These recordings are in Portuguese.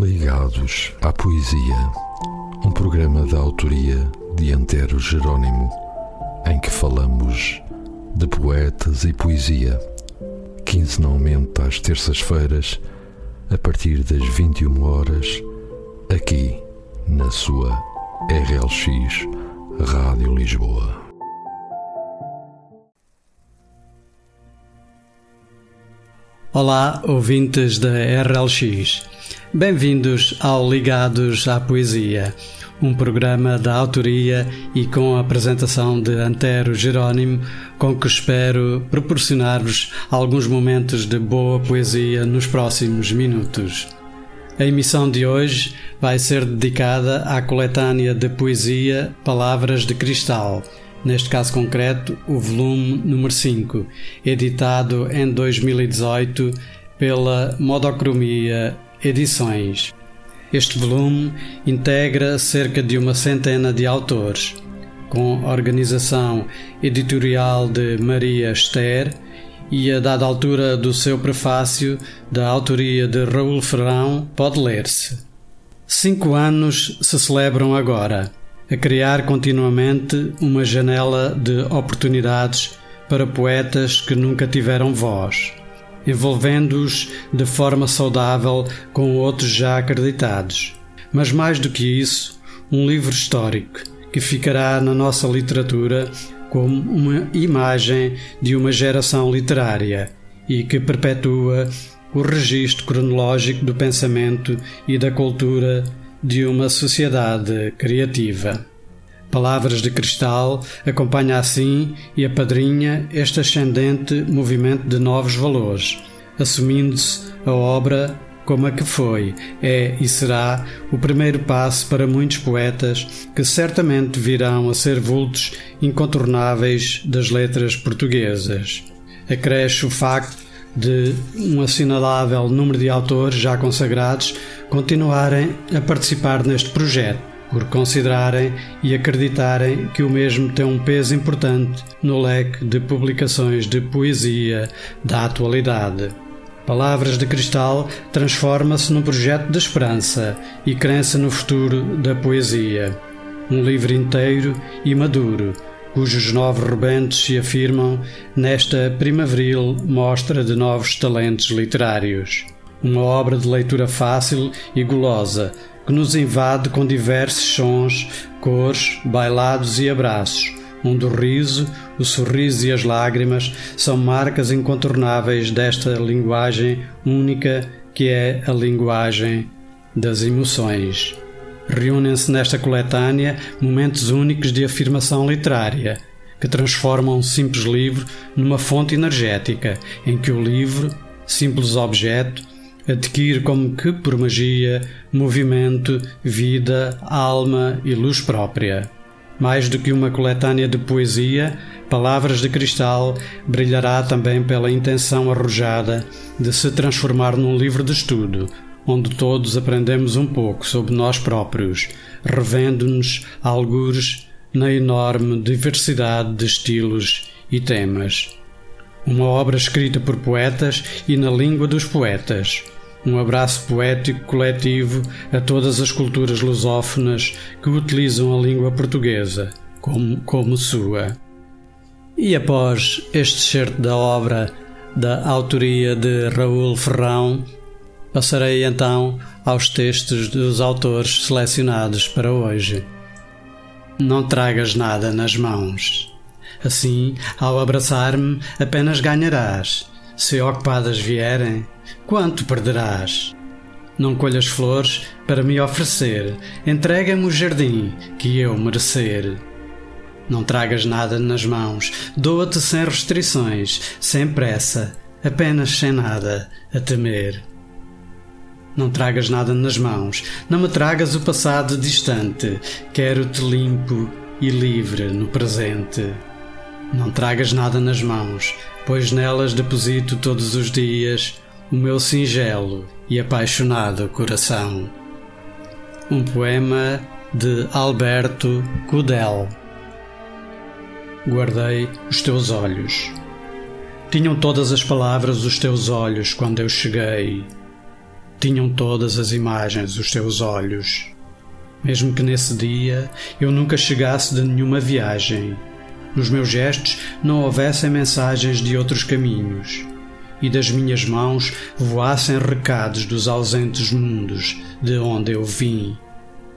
Ligados à Poesia, um programa da autoria de Antero Jerónimo, em que falamos de poetas e poesia, quinzenalmente às terças-feiras, a partir das 21 horas, aqui na sua RLX Rádio Lisboa. Olá, ouvintes da RLX. Bem-vindos ao Ligados à Poesia, um programa da autoria e com a apresentação de Antero Jerónimo, com que espero proporcionar-vos alguns momentos de boa poesia nos próximos minutos. A emissão de hoje vai ser dedicada à coletânea de poesia Palavras de Cristal neste caso concreto, o volume número 5, editado em 2018 pela Modocromia Edições. Este volume integra cerca de uma centena de autores, com organização editorial de Maria Esther e, a dada altura do seu prefácio, da autoria de Raul Ferrão, pode ler-se. Cinco anos se celebram agora a criar continuamente uma janela de oportunidades para poetas que nunca tiveram voz, envolvendo-os de forma saudável com outros já acreditados. Mas mais do que isso, um livro histórico que ficará na nossa literatura como uma imagem de uma geração literária e que perpetua o registro cronológico do pensamento e da cultura de uma sociedade criativa. Palavras de Cristal acompanha assim e apadrinha este ascendente movimento de novos valores, assumindo-se a obra como a que foi, é e será o primeiro passo para muitos poetas que certamente virão a ser vultos incontornáveis das letras portuguesas. Acresce o facto de um assinalável número de autores já consagrados continuarem a participar neste projeto, por considerarem e acreditarem que o mesmo tem um peso importante no leque de publicações de poesia da atualidade. Palavras de Cristal transforma-se num projeto de esperança e crença no futuro da poesia. Um livro inteiro e maduro cujos novos rebentos se afirmam nesta primaveril mostra de novos talentos literários. Uma obra de leitura fácil e gulosa que nos invade com diversos sons, cores, bailados e abraços, onde o riso, o sorriso e as lágrimas são marcas incontornáveis desta linguagem única que é a linguagem das emoções. Reúnem-se nesta coletânea momentos únicos de afirmação literária, que transformam um simples livro numa fonte energética, em que o livro, simples objeto, adquire como que por magia movimento, vida, alma e luz própria. Mais do que uma coletânea de poesia, Palavras de Cristal brilhará também pela intenção arrojada de se transformar num livro de estudo, onde todos aprendemos um pouco sobre nós próprios, revendo-nos algures na enorme diversidade de estilos e temas. Uma obra escrita por poetas e na língua dos poetas. Um abraço poético coletivo a todas as culturas lusófonas que utilizam a língua portuguesa como, como sua. E após este certo da obra da autoria de Raul Ferrão, Passarei então aos textos dos autores selecionados para hoje. Não tragas nada nas mãos. Assim, ao abraçar-me, apenas ganharás. Se ocupadas vierem, quanto perderás? Não colhas flores para me oferecer, entrega-me o jardim que eu merecer. Não tragas nada nas mãos, doa-te sem restrições, sem pressa, apenas sem nada a temer. Não tragas nada nas mãos, não me tragas o passado distante. Quero-te limpo e livre no presente. Não tragas nada nas mãos, pois nelas deposito todos os dias o meu singelo e apaixonado coração. Um poema de Alberto Cudel. Guardei os teus olhos. Tinham todas as palavras os teus olhos quando eu cheguei tinham todas as imagens os teus olhos. Mesmo que nesse dia eu nunca chegasse de nenhuma viagem, nos meus gestos não houvessem mensagens de outros caminhos, e das minhas mãos voassem recados dos ausentes mundos de onde eu vim.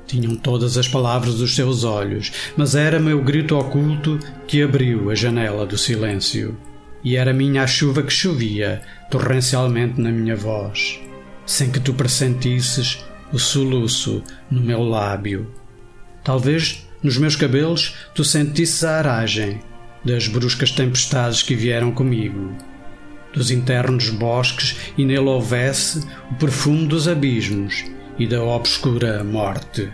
Tinham todas as palavras dos teus olhos, mas era meu grito oculto que abriu a janela do silêncio. E era minha a chuva que chovia torrencialmente na minha voz, sem que tu pressentisses o soluço no meu lábio. Talvez nos meus cabelos tu sentisses a aragem das bruscas tempestades que vieram comigo, dos internos bosques e nele houvesse o perfume dos abismos e da obscura morte.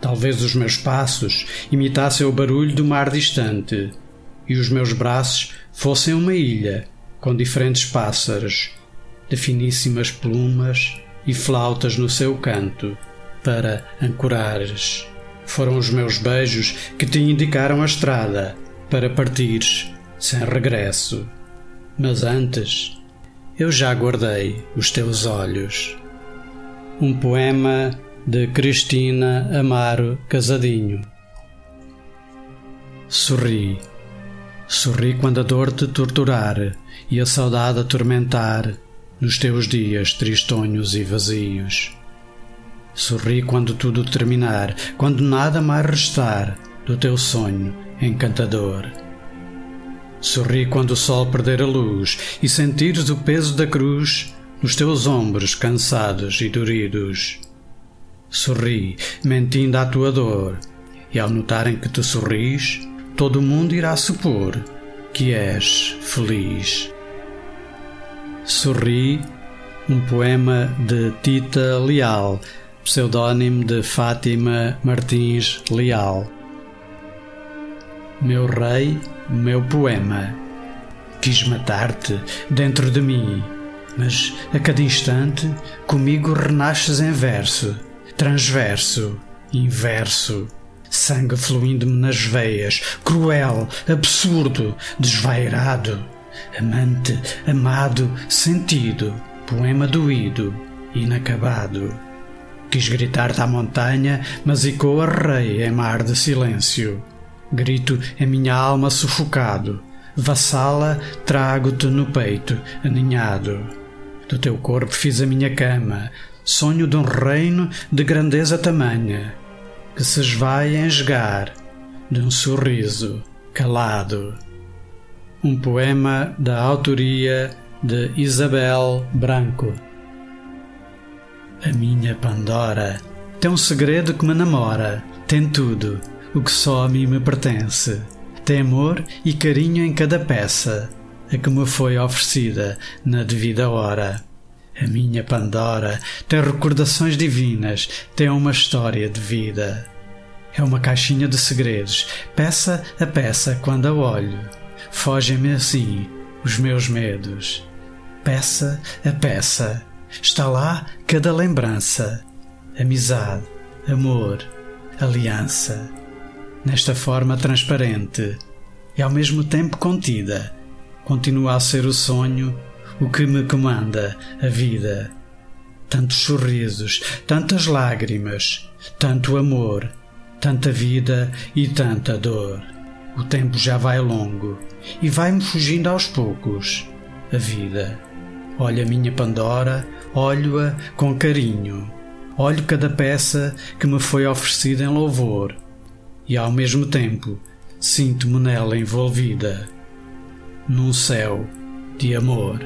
Talvez os meus passos imitassem o barulho do mar distante e os meus braços fossem uma ilha com diferentes pássaros, de finíssimas plumas e flautas no seu canto, para ancorares. Foram os meus beijos que te indicaram a estrada para partires sem regresso. Mas antes, eu já guardei os teus olhos. Um poema de Cristina Amaro Casadinho. Sorri. Sorri quando a dor te torturar e a saudade atormentar nos teus dias tristonhos e vazios. Sorri quando tudo terminar, quando nada mais restar do teu sonho encantador. Sorri quando o sol perder a luz e sentires o peso da cruz nos teus ombros cansados e doridos. Sorri, mentindo à tua dor, e ao notarem que tu sorris, todo o mundo irá supor que és feliz. Sorri, um poema de Tita Leal, pseudónimo de Fátima Martins Leal. Meu rei, meu poema. Quis matar-te dentro de mim, mas a cada instante comigo renasces em verso, transverso, inverso. Sangue fluindo-me nas veias, cruel, absurdo, desvairado. Amante, amado, sentido, poema doído, inacabado. Quis gritar-te à montanha, mas ecoa rei em mar de silêncio. Grito em minha alma sufocado, vassala, trago-te no peito, aninhado. Do teu corpo fiz a minha cama, sonho de um reino de grandeza tamanha, que se esvai a engegar de um sorriso calado. Um poema da autoria de Isabel Branco. A minha Pandora tem um segredo que me namora, tem tudo o que só a mim me pertence. Tem amor e carinho em cada peça, a que me foi oferecida na devida hora. A minha Pandora tem recordações divinas, tem uma história de vida. É uma caixinha de segredos, peça a peça quando a olho. Fogem-me assim os meus medos. Peça a peça, está lá cada lembrança, amizade, amor, aliança nesta forma transparente e ao mesmo tempo contida, continua a ser o sonho o que me comanda a vida. Tantos sorrisos, tantas lágrimas, tanto amor, tanta vida e tanta dor. O tempo já vai longo e vai-me fugindo aos poucos. A vida. Olho a minha Pandora, olho-a com carinho. Olho cada peça que me foi oferecida em louvor e ao mesmo tempo sinto-me nela envolvida, num céu de amor.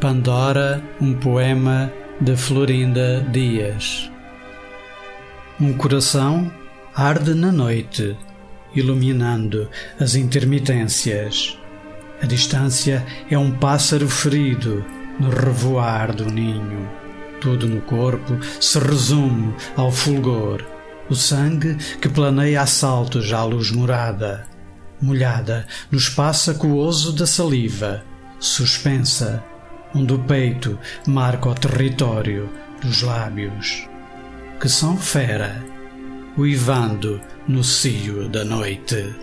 Pandora, um poema de Florinda Dias. Um coração arde na noite, iluminando as intermitências. A distância é um pássaro ferido no revoar do ninho. Tudo no corpo se resume ao fulgor o sangue que planeia a saltos à luz morada, molhada no espaço aquoso da saliva, suspensa, onde o peito marca o território dos lábios, que são fera, uivando no cio da noite.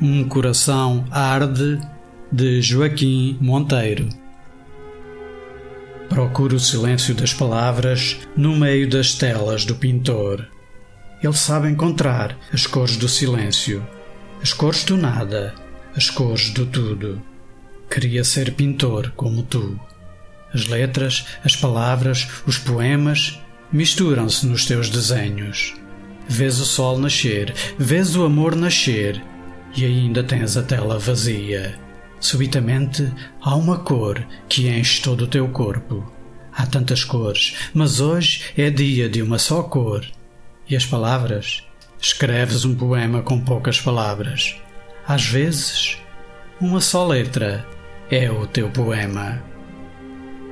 Um coração arde de Joaquim Monteiro. Procura o silêncio das palavras no meio das telas do pintor. Ele sabe encontrar as cores do silêncio, as cores do nada, as cores do tudo. Queria ser pintor como tu. As letras, as palavras, os poemas misturam-se nos teus desenhos. Vês o sol nascer, vês o amor nascer e ainda tens a tela vazia. Subitamente há uma cor que enche todo o teu corpo. Há tantas cores, mas hoje é dia de uma só cor. E as palavras? Escreves um poema com poucas palavras. Às vezes, uma só letra é o teu poema.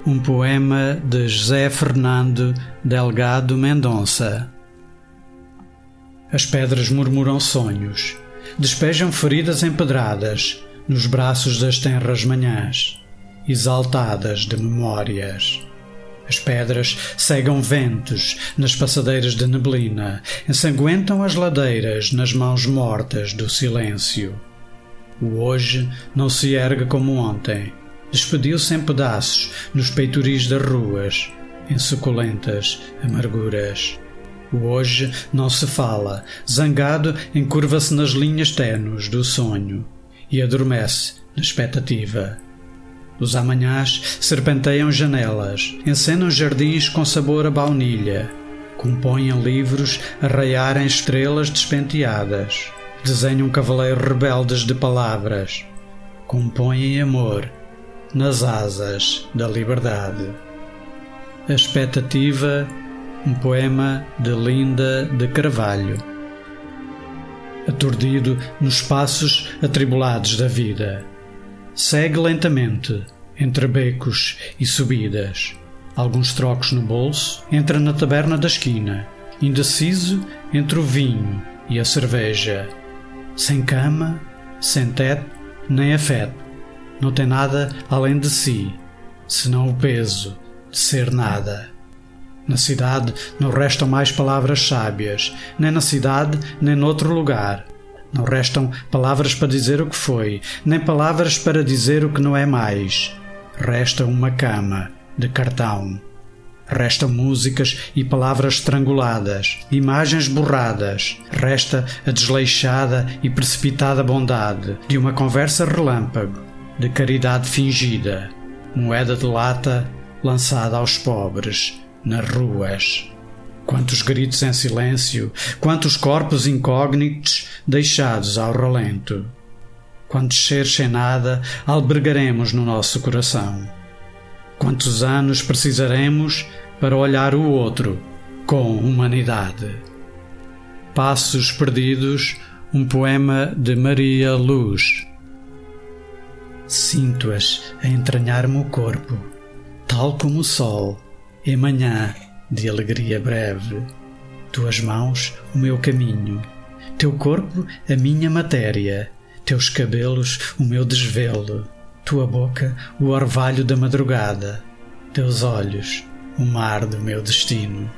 Um poema de José Fernando Delgado Mendonça. As pedras murmuram sonhos, despejam feridas empedradas nos braços das tenras manhãs, exaltadas de memórias. As pedras cegam ventos nas passadeiras de neblina, ensanguentam as ladeiras nas mãos mortas do silêncio. O hoje não se ergue como ontem, despediu-se em pedaços nos peitoris das ruas, em suculentas amarguras. O hoje não se fala, zangado encurva-se nas linhas tenues do sonho e adormece na expectativa. Os amanhãs serpenteiam janelas, encenam jardins com sabor a baunilha, compõem livros a raiar em estrelas despenteadas, desenham cavaleiros rebeldes de palavras, compõem amor nas asas da liberdade. A expectativa, um poema de Linda de Carvalho. Aturdido nos passos atribulados da vida, segue lentamente entre becos e subidas. Alguns trocos no bolso, entra na taberna da esquina, indeciso entre o vinho e a cerveja. Sem cama, sem teto, nem afeto não tem nada além de si, senão o peso de ser nada. Na cidade não restam mais palavras sábias, nem na cidade, nem noutro lugar. Não restam palavras para dizer o que foi, nem palavras para dizer o que não é mais. Resta uma cama de cartão. Restam músicas e palavras estranguladas, imagens borradas. Resta a desleixada e precipitada bondade de uma conversa relâmpago de caridade fingida, moeda de lata lançada aos pobres nas ruas. Quantos gritos em silêncio, quantos corpos incógnitos deixados ao relento. Quantos seres sem nada albergaremos no nosso coração. Quantos anos precisaremos para olhar o outro com humanidade. Passos Perdidos, um poema de Maria Luz. Sinto-as a entranhar-me o corpo, tal como o sol, em manhã de alegria breve. Tuas mãos, o meu caminho, teu corpo, a minha matéria, teus cabelos, o meu desvelo, tua boca, o orvalho da madrugada, teus olhos, o mar do meu destino.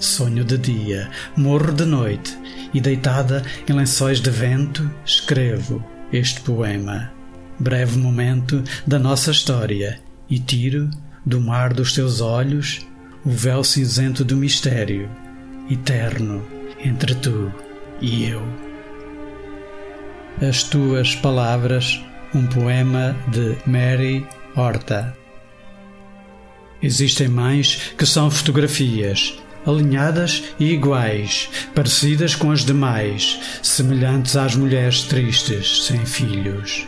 Sonho de dia, morro de noite, e deitada em lençóis de vento, escrevo este poema. Breve momento da nossa história e tiro do mar dos teus olhos o véu cinzento do mistério, eterno entre tu e eu. As tuas palavras, um poema de Mary Horta. Existem mães que são fotografias, alinhadas e iguais, parecidas com as demais, semelhantes às mulheres tristes sem filhos.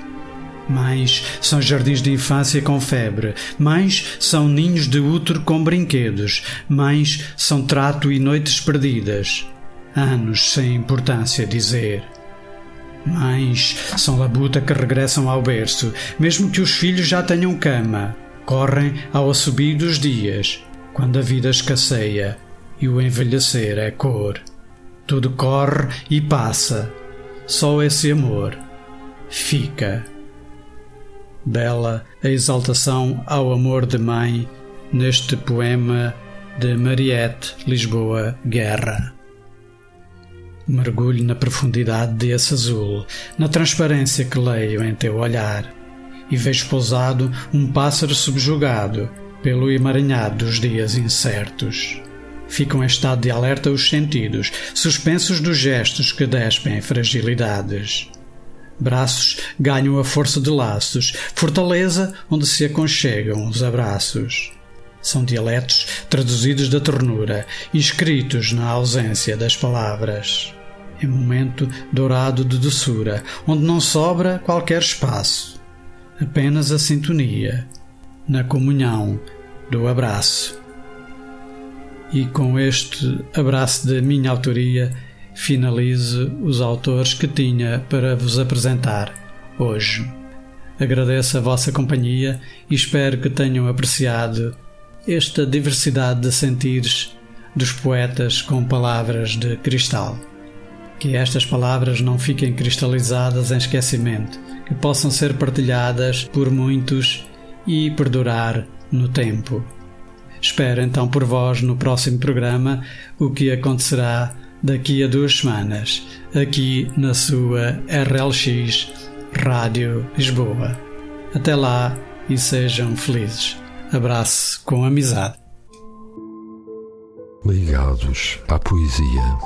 Mães são jardins de infância com febre. Mães são ninhos de útero com brinquedos. Mães são trato e noites perdidas. Anos sem importância dizer. Mães são labuta que regressam ao berço, mesmo que os filhos já tenham cama. Correm ao assobio dos dias, quando a vida escasseia e o envelhecer é cor. Tudo corre e passa, só esse amor fica bela a exaltação ao amor de mãe neste poema de Mariette Lisboa Guerra. Mergulho na profundidade desse azul, na transparência que leio em teu olhar, e vejo pousado um pássaro subjugado pelo emaranhado dos dias incertos. Ficam em estado de alerta os sentidos, suspensos dos gestos que despem fragilidades. Braços ganham a força de laços, fortaleza onde se aconchegam os abraços. São dialetos traduzidos da ternura escritos na ausência das palavras. É momento dourado de doçura, onde não sobra qualquer espaço, apenas a sintonia, na comunhão do abraço. E com este abraço da minha autoria, finalizo os autores que tinha para vos apresentar hoje. Agradeço a vossa companhia e espero que tenham apreciado esta diversidade de sentires dos poetas com palavras de cristal. Que estas palavras não fiquem cristalizadas em esquecimento, que possam ser partilhadas por muitos e perdurar no tempo. Espero então por vós no próximo programa o que acontecerá daqui a duas semanas, aqui na sua RLX Rádio Lisboa. Até lá e sejam felizes. Abraço com amizade. Ligados à Poesia,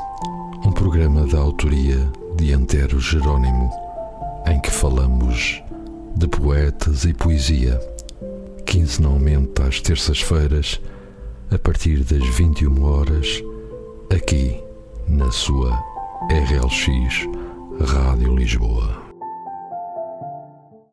um programa da autoria de Antero Jerônimo, em que falamos de poetas e poesia, quinzenalmente às terças-feiras, a partir das 21 horas, aqui na sua RLX Rádio Lisboa.